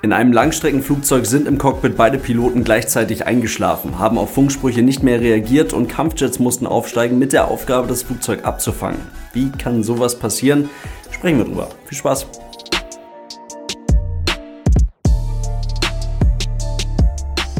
In einem Langstreckenflugzeug sind im Cockpit beide Piloten gleichzeitig eingeschlafen, haben auf Funksprüche nicht mehr reagiert und Kampfjets mussten aufsteigen mit der Aufgabe, das Flugzeug abzufangen. Wie kann sowas passieren? Sprechen wir drüber. Viel Spaß!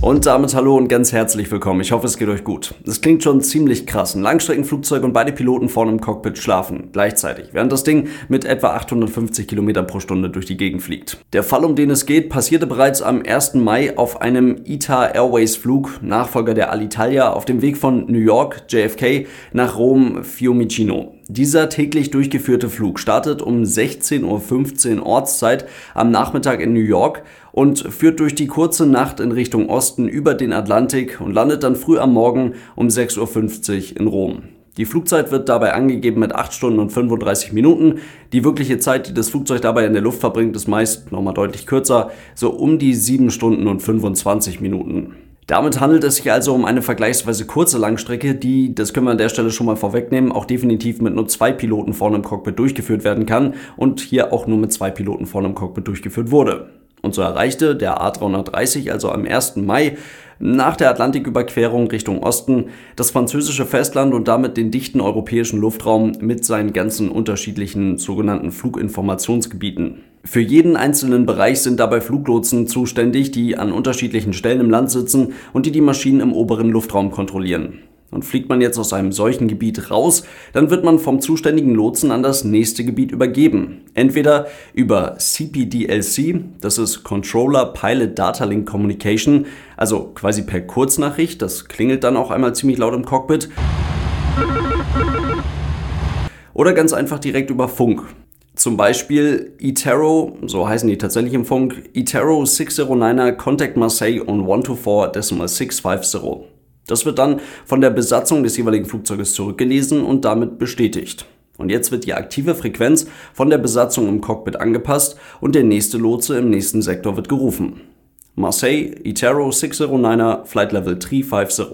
Und damit hallo und ganz herzlich willkommen. Ich hoffe, es geht euch gut. Es klingt schon ziemlich krass. Ein Langstreckenflugzeug und beide Piloten vorne im Cockpit schlafen gleichzeitig, während das Ding mit etwa 850 km pro Stunde durch die Gegend fliegt. Der Fall, um den es geht, passierte bereits am 1. Mai auf einem ITA Airways Flug, Nachfolger der Alitalia, auf dem Weg von New York, JFK, nach Rom, Fiumicino. Dieser täglich durchgeführte Flug startet um 16.15 Uhr Ortszeit am Nachmittag in New York und führt durch die kurze Nacht in Richtung Osten über den Atlantik und landet dann früh am Morgen um 6.50 Uhr in Rom. Die Flugzeit wird dabei angegeben mit 8 Stunden und 35 Minuten. Die wirkliche Zeit, die das Flugzeug dabei in der Luft verbringt, ist meist nochmal deutlich kürzer, so um die 7 Stunden und 25 Minuten. Damit handelt es sich also um eine vergleichsweise kurze Langstrecke, die, das können wir an der Stelle schon mal vorwegnehmen, auch definitiv mit nur zwei Piloten vorne im Cockpit durchgeführt werden kann und hier auch nur mit zwei Piloten vorne im Cockpit durchgeführt wurde. Und so erreichte der A330 also am 1. Mai nach der Atlantiküberquerung Richtung Osten das französische Festland und damit den dichten europäischen Luftraum mit seinen ganzen unterschiedlichen sogenannten Fluginformationsgebieten. Für jeden einzelnen Bereich sind dabei Fluglotsen zuständig, die an unterschiedlichen Stellen im Land sitzen und die die Maschinen im oberen Luftraum kontrollieren. Und fliegt man jetzt aus einem solchen Gebiet raus, dann wird man vom zuständigen Lotsen an das nächste Gebiet übergeben. Entweder über CPDLC, das ist Controller Pilot Data Link Communication, also quasi per Kurznachricht, das klingelt dann auch einmal ziemlich laut im Cockpit. Oder ganz einfach direkt über Funk. Zum Beispiel Itero, so heißen die tatsächlich im Funk, Itero 609er Contact Marseille on 124.650. Das wird dann von der Besatzung des jeweiligen Flugzeuges zurückgelesen und damit bestätigt. Und jetzt wird die aktive Frequenz von der Besatzung im Cockpit angepasst und der nächste Lotse im nächsten Sektor wird gerufen. Marseille, Itero 609er, Flight Level 350.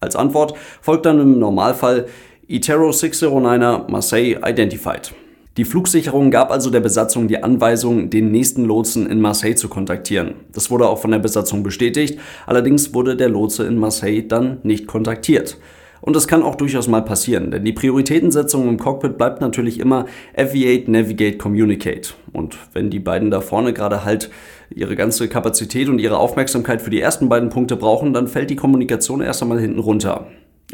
Als Antwort folgt dann im Normalfall Itero 609er, Marseille Identified. Die Flugsicherung gab also der Besatzung die Anweisung, den nächsten Lotsen in Marseille zu kontaktieren. Das wurde auch von der Besatzung bestätigt, allerdings wurde der Lotse in Marseille dann nicht kontaktiert. Und das kann auch durchaus mal passieren, denn die Prioritätensetzung im Cockpit bleibt natürlich immer Aviate, Navigate, Communicate. Und wenn die beiden da vorne gerade halt ihre ganze Kapazität und ihre Aufmerksamkeit für die ersten beiden Punkte brauchen, dann fällt die Kommunikation erst einmal hinten runter.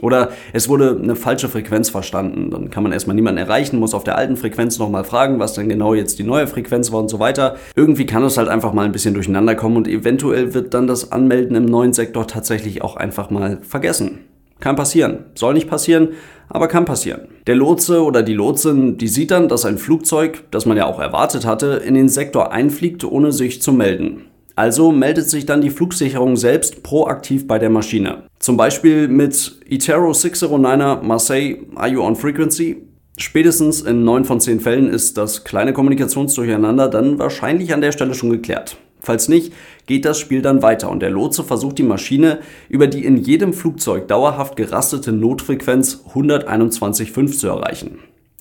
Oder es wurde eine falsche Frequenz verstanden. Dann kann man erstmal niemanden erreichen, muss auf der alten Frequenz nochmal fragen, was denn genau jetzt die neue Frequenz war und so weiter. Irgendwie kann es halt einfach mal ein bisschen durcheinander kommen und eventuell wird dann das Anmelden im neuen Sektor tatsächlich auch einfach mal vergessen. Kann passieren. Soll nicht passieren, aber kann passieren. Der Lotse oder die Lotsin, die sieht dann, dass ein Flugzeug, das man ja auch erwartet hatte, in den Sektor einfliegt, ohne sich zu melden. Also meldet sich dann die Flugsicherung selbst proaktiv bei der Maschine. Zum Beispiel mit Itero 609er Marseille Are You on Frequency? Spätestens in 9 von 10 Fällen ist das kleine Kommunikationsdurcheinander dann wahrscheinlich an der Stelle schon geklärt. Falls nicht, geht das Spiel dann weiter und der Lotse versucht die Maschine über die in jedem Flugzeug dauerhaft gerastete Notfrequenz 121.5 zu erreichen.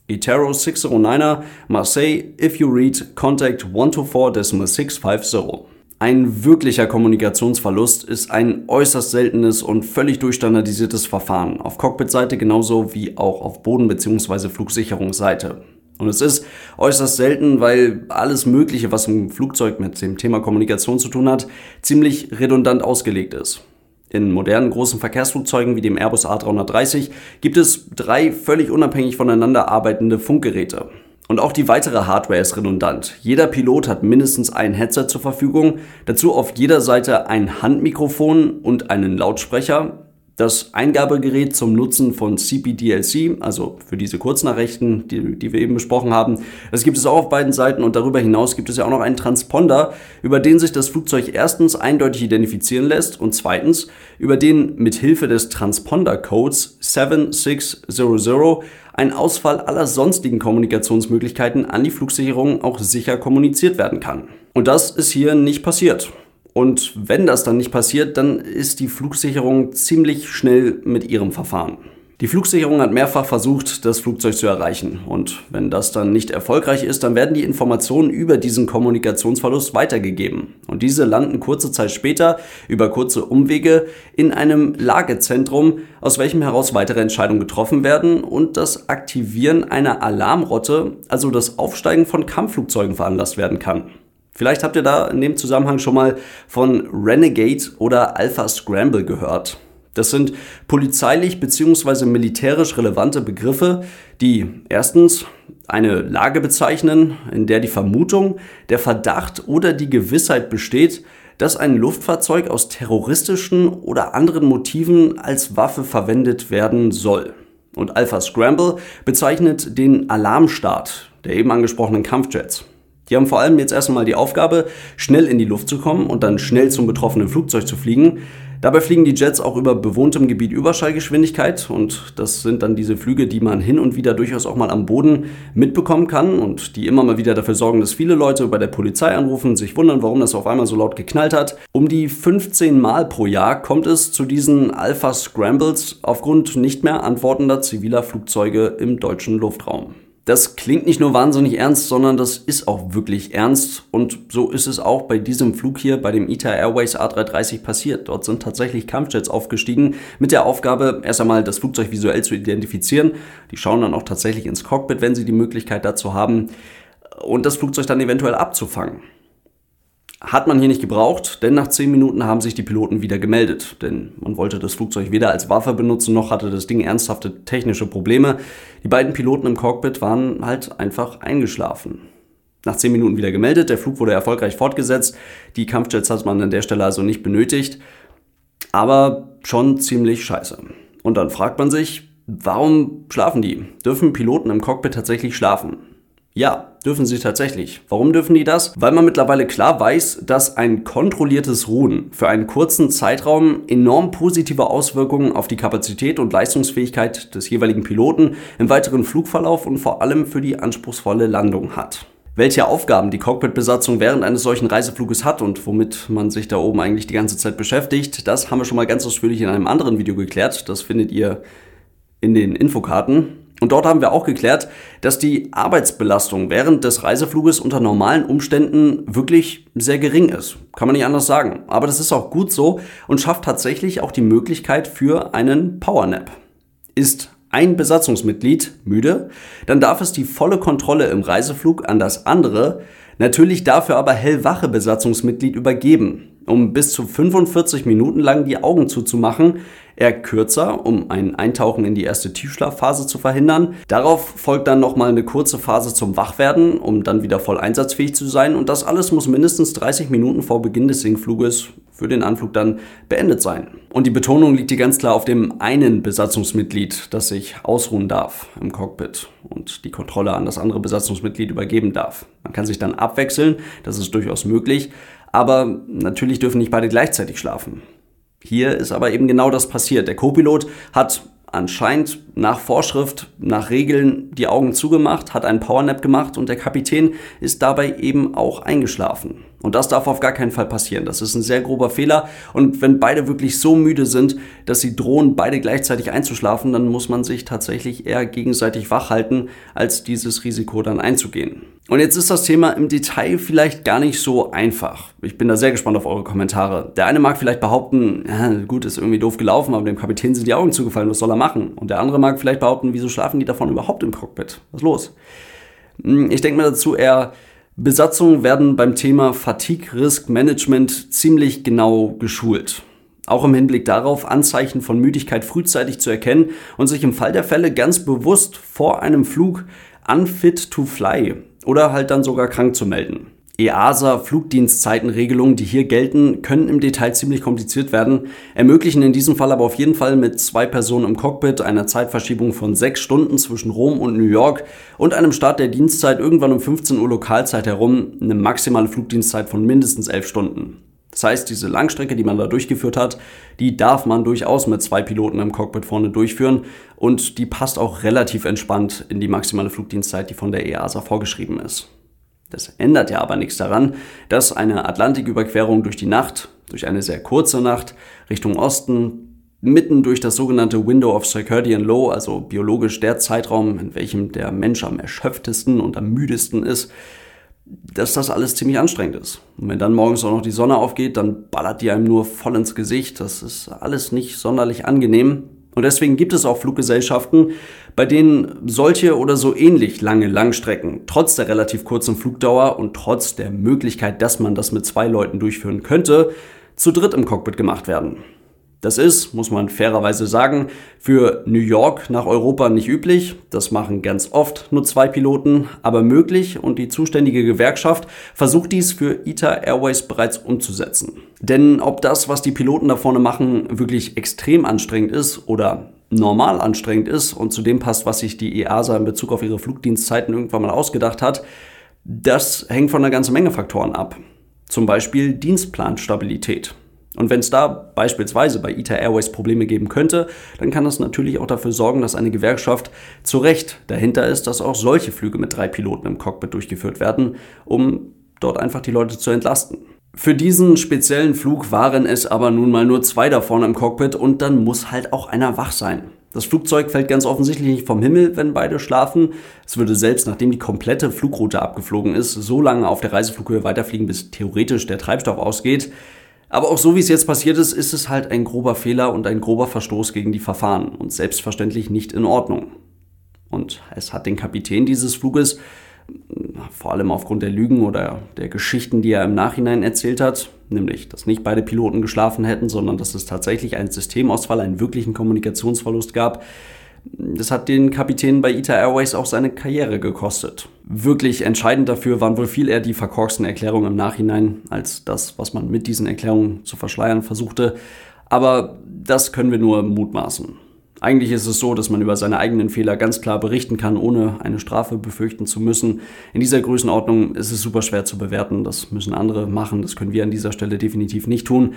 Itero 609er Marseille, if you read, contact 124.650. Ein wirklicher Kommunikationsverlust ist ein äußerst seltenes und völlig durchstandardisiertes Verfahren, auf Cockpit-Seite genauso wie auch auf Boden- bzw. Flugsicherungsseite. Und es ist äußerst selten, weil alles Mögliche, was im Flugzeug mit dem Thema Kommunikation zu tun hat, ziemlich redundant ausgelegt ist. In modernen großen Verkehrsflugzeugen wie dem Airbus A330 gibt es drei völlig unabhängig voneinander arbeitende Funkgeräte. Und auch die weitere Hardware ist redundant. Jeder Pilot hat mindestens ein Headset zur Verfügung, dazu auf jeder Seite ein Handmikrofon und einen Lautsprecher, das Eingabegerät zum Nutzen von CPDLC, also für diese Kurznachrichten, die, die wir eben besprochen haben. Das gibt es auch auf beiden Seiten und darüber hinaus gibt es ja auch noch einen Transponder, über den sich das Flugzeug erstens eindeutig identifizieren lässt und zweitens über den mit Hilfe des Transponder-Codes 7600 ein Ausfall aller sonstigen Kommunikationsmöglichkeiten an die Flugsicherung auch sicher kommuniziert werden kann. Und das ist hier nicht passiert. Und wenn das dann nicht passiert, dann ist die Flugsicherung ziemlich schnell mit ihrem Verfahren. Die Flugsicherung hat mehrfach versucht, das Flugzeug zu erreichen. Und wenn das dann nicht erfolgreich ist, dann werden die Informationen über diesen Kommunikationsverlust weitergegeben. Und diese landen kurze Zeit später über kurze Umwege in einem Lagezentrum, aus welchem heraus weitere Entscheidungen getroffen werden und das Aktivieren einer Alarmrotte, also das Aufsteigen von Kampfflugzeugen veranlasst werden kann. Vielleicht habt ihr da in dem Zusammenhang schon mal von Renegade oder Alpha Scramble gehört. Das sind polizeilich bzw. militärisch relevante Begriffe, die erstens eine Lage bezeichnen, in der die Vermutung, der Verdacht oder die Gewissheit besteht, dass ein Luftfahrzeug aus terroristischen oder anderen Motiven als Waffe verwendet werden soll. Und Alpha Scramble bezeichnet den Alarmstart der eben angesprochenen Kampfjets. Die haben vor allem jetzt erstmal die Aufgabe, schnell in die Luft zu kommen und dann schnell zum betroffenen Flugzeug zu fliegen, Dabei fliegen die Jets auch über bewohntem Gebiet Überschallgeschwindigkeit und das sind dann diese Flüge, die man hin und wieder durchaus auch mal am Boden mitbekommen kann und die immer mal wieder dafür sorgen, dass viele Leute bei der Polizei anrufen, sich wundern, warum das auf einmal so laut geknallt hat. Um die 15 Mal pro Jahr kommt es zu diesen Alpha Scrambles aufgrund nicht mehr antwortender ziviler Flugzeuge im deutschen Luftraum. Das klingt nicht nur wahnsinnig ernst, sondern das ist auch wirklich ernst. Und so ist es auch bei diesem Flug hier bei dem ITA Airways A330 passiert. Dort sind tatsächlich Kampfjets aufgestiegen mit der Aufgabe, erst einmal das Flugzeug visuell zu identifizieren. Die schauen dann auch tatsächlich ins Cockpit, wenn sie die Möglichkeit dazu haben. Und das Flugzeug dann eventuell abzufangen. Hat man hier nicht gebraucht, denn nach 10 Minuten haben sich die Piloten wieder gemeldet. Denn man wollte das Flugzeug weder als Waffe benutzen, noch hatte das Ding ernsthafte technische Probleme. Die beiden Piloten im Cockpit waren halt einfach eingeschlafen. Nach 10 Minuten wieder gemeldet, der Flug wurde erfolgreich fortgesetzt. Die Kampfjets hat man an der Stelle also nicht benötigt. Aber schon ziemlich scheiße. Und dann fragt man sich, warum schlafen die? Dürfen Piloten im Cockpit tatsächlich schlafen? Ja, dürfen sie tatsächlich. Warum dürfen die das? Weil man mittlerweile klar weiß, dass ein kontrolliertes Ruhen für einen kurzen Zeitraum enorm positive Auswirkungen auf die Kapazität und Leistungsfähigkeit des jeweiligen Piloten im weiteren Flugverlauf und vor allem für die anspruchsvolle Landung hat. Welche Aufgaben die Cockpitbesatzung während eines solchen Reisefluges hat und womit man sich da oben eigentlich die ganze Zeit beschäftigt, das haben wir schon mal ganz ausführlich in einem anderen Video geklärt. Das findet ihr in den Infokarten. Und dort haben wir auch geklärt, dass die Arbeitsbelastung während des Reisefluges unter normalen Umständen wirklich sehr gering ist. Kann man nicht anders sagen. Aber das ist auch gut so und schafft tatsächlich auch die Möglichkeit für einen Powernap. Ist ein Besatzungsmitglied müde, dann darf es die volle Kontrolle im Reiseflug an das andere, natürlich dafür aber hellwache Besatzungsmitglied übergeben um bis zu 45 Minuten lang die Augen zuzumachen, eher kürzer, um ein Eintauchen in die erste Tiefschlafphase zu verhindern. Darauf folgt dann nochmal eine kurze Phase zum Wachwerden, um dann wieder voll einsatzfähig zu sein. Und das alles muss mindestens 30 Minuten vor Beginn des Sinkfluges für den Anflug dann beendet sein. Und die Betonung liegt hier ganz klar auf dem einen Besatzungsmitglied, das sich ausruhen darf im Cockpit und die Kontrolle an das andere Besatzungsmitglied übergeben darf. Man kann sich dann abwechseln, das ist durchaus möglich, aber natürlich dürfen nicht beide gleichzeitig schlafen. Hier ist aber eben genau das passiert. Der Co-Pilot hat anscheinend nach Vorschrift, nach Regeln die Augen zugemacht, hat einen Powernap gemacht und der Kapitän ist dabei eben auch eingeschlafen. Und das darf auf gar keinen Fall passieren. Das ist ein sehr grober Fehler. Und wenn beide wirklich so müde sind, dass sie drohen, beide gleichzeitig einzuschlafen, dann muss man sich tatsächlich eher gegenseitig wach halten, als dieses Risiko dann einzugehen. Und jetzt ist das Thema im Detail vielleicht gar nicht so einfach. Ich bin da sehr gespannt auf eure Kommentare. Der eine mag vielleicht behaupten, ja, gut, ist irgendwie doof gelaufen, aber dem Kapitän sind die Augen zugefallen, was soll er machen? Und der andere mag vielleicht behaupten, wieso schlafen die davon überhaupt im Cockpit? Was ist los? Hm, ich denke mir dazu eher, Besatzungen werden beim Thema Fatigue Risk Management ziemlich genau geschult. Auch im Hinblick darauf, Anzeichen von Müdigkeit frühzeitig zu erkennen und sich im Fall der Fälle ganz bewusst vor einem Flug unfit to fly oder halt dann sogar krank zu melden. EASA-Flugdienstzeitenregelungen, die hier gelten, können im Detail ziemlich kompliziert werden, ermöglichen in diesem Fall aber auf jeden Fall mit zwei Personen im Cockpit eine Zeitverschiebung von sechs Stunden zwischen Rom und New York und einem Start der Dienstzeit irgendwann um 15 Uhr Lokalzeit herum eine maximale Flugdienstzeit von mindestens elf Stunden. Das heißt, diese Langstrecke, die man da durchgeführt hat, die darf man durchaus mit zwei Piloten im Cockpit vorne durchführen und die passt auch relativ entspannt in die maximale Flugdienstzeit, die von der EASA vorgeschrieben ist. Das ändert ja aber nichts daran, dass eine Atlantiküberquerung durch die Nacht, durch eine sehr kurze Nacht Richtung Osten, mitten durch das sogenannte Window of Circadian Low, also biologisch der Zeitraum, in welchem der Mensch am erschöpftesten und am müdesten ist, dass das alles ziemlich anstrengend ist. Und wenn dann morgens auch noch die Sonne aufgeht, dann ballert die einem nur voll ins Gesicht. Das ist alles nicht sonderlich angenehm. Und deswegen gibt es auch Fluggesellschaften, bei denen solche oder so ähnlich lange Langstrecken trotz der relativ kurzen Flugdauer und trotz der Möglichkeit, dass man das mit zwei Leuten durchführen könnte, zu dritt im Cockpit gemacht werden. Das ist, muss man fairerweise sagen, für New York nach Europa nicht üblich. Das machen ganz oft nur zwei Piloten, aber möglich und die zuständige Gewerkschaft versucht dies für ITA Airways bereits umzusetzen. Denn ob das, was die Piloten da vorne machen, wirklich extrem anstrengend ist oder normal anstrengend ist und zu dem passt, was sich die EASA in Bezug auf ihre Flugdienstzeiten irgendwann mal ausgedacht hat, das hängt von einer ganzen Menge Faktoren ab. Zum Beispiel Dienstplanstabilität. Und wenn es da beispielsweise bei ITA Airways Probleme geben könnte, dann kann das natürlich auch dafür sorgen, dass eine Gewerkschaft zu Recht dahinter ist, dass auch solche Flüge mit drei Piloten im Cockpit durchgeführt werden, um dort einfach die Leute zu entlasten. Für diesen speziellen Flug waren es aber nun mal nur zwei davon im Cockpit und dann muss halt auch einer wach sein. Das Flugzeug fällt ganz offensichtlich nicht vom Himmel, wenn beide schlafen. Es würde selbst, nachdem die komplette Flugroute abgeflogen ist, so lange auf der Reiseflughöhe weiterfliegen, bis theoretisch der Treibstoff ausgeht. Aber auch so wie es jetzt passiert ist, ist es halt ein grober Fehler und ein grober Verstoß gegen die Verfahren und selbstverständlich nicht in Ordnung. Und es hat den Kapitän dieses Fluges, vor allem aufgrund der Lügen oder der Geschichten, die er im Nachhinein erzählt hat, nämlich, dass nicht beide Piloten geschlafen hätten, sondern dass es tatsächlich einen Systemausfall, einen wirklichen Kommunikationsverlust gab, das hat den Kapitän bei ITA Airways auch seine Karriere gekostet. Wirklich entscheidend dafür waren wohl viel eher die verkorksten Erklärungen im Nachhinein, als das, was man mit diesen Erklärungen zu verschleiern versuchte. Aber das können wir nur mutmaßen. Eigentlich ist es so, dass man über seine eigenen Fehler ganz klar berichten kann, ohne eine Strafe befürchten zu müssen. In dieser Größenordnung ist es super schwer zu bewerten. Das müssen andere machen. Das können wir an dieser Stelle definitiv nicht tun.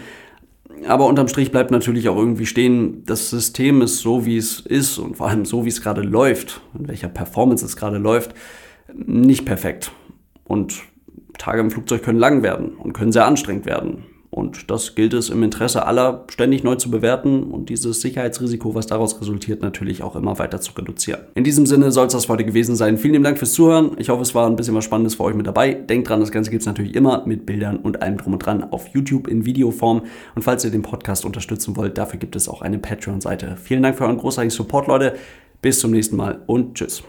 Aber unterm Strich bleibt natürlich auch irgendwie stehen, das System ist so, wie es ist und vor allem so, wie es gerade läuft, in welcher Performance es gerade läuft, nicht perfekt. Und Tage im Flugzeug können lang werden und können sehr anstrengend werden. Und das gilt es im Interesse aller ständig neu zu bewerten und dieses Sicherheitsrisiko, was daraus resultiert, natürlich auch immer weiter zu reduzieren. In diesem Sinne soll es das heute gewesen sein. Vielen lieben Dank fürs Zuhören. Ich hoffe, es war ein bisschen was Spannendes für euch mit dabei. Denkt dran, das Ganze gibt es natürlich immer mit Bildern und allem drum und dran auf YouTube in Videoform. Und falls ihr den Podcast unterstützen wollt, dafür gibt es auch eine Patreon-Seite. Vielen Dank für euren großartigen Support, Leute. Bis zum nächsten Mal und tschüss.